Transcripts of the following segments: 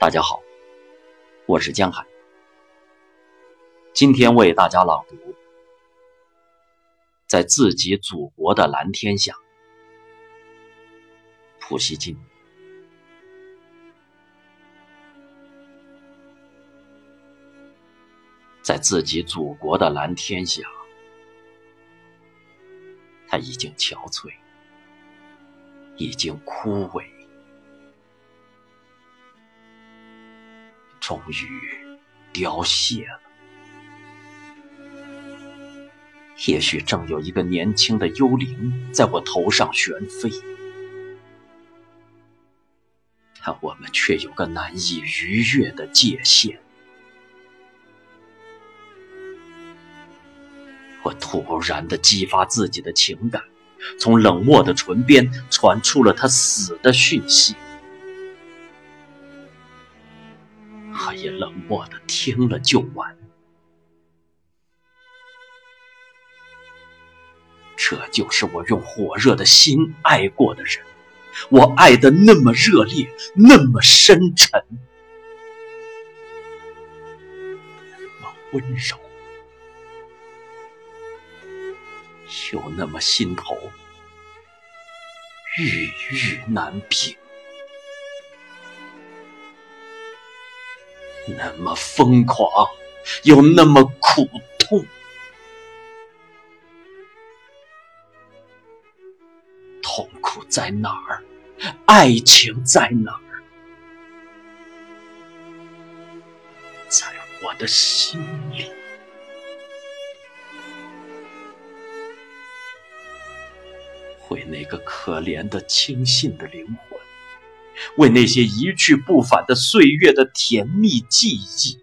大家好，我是江海，今天为大家朗读《在自己祖国的蓝天下》，普希金。在自己祖国的蓝天下，他已经憔悴，已经枯萎。终于凋谢了。也许正有一个年轻的幽灵在我头上旋飞，但我们却有个难以逾越的界限。我突然的激发自己的情感，从冷漠的唇边传出了他死的讯息。也冷漠的听了就完。这就是我用火热的心爱过的人，我爱的那么热烈，那么深沉，那么温柔，又那么心头郁郁难平。那么疯狂，又那么苦痛。痛苦在哪儿？爱情在哪儿？在我的心里。为那个可怜的、轻信的灵魂。为那些一去不返的岁月的甜蜜记忆，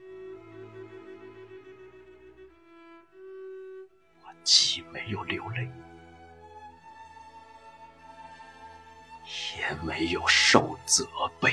我既没有流泪，也没有受责备。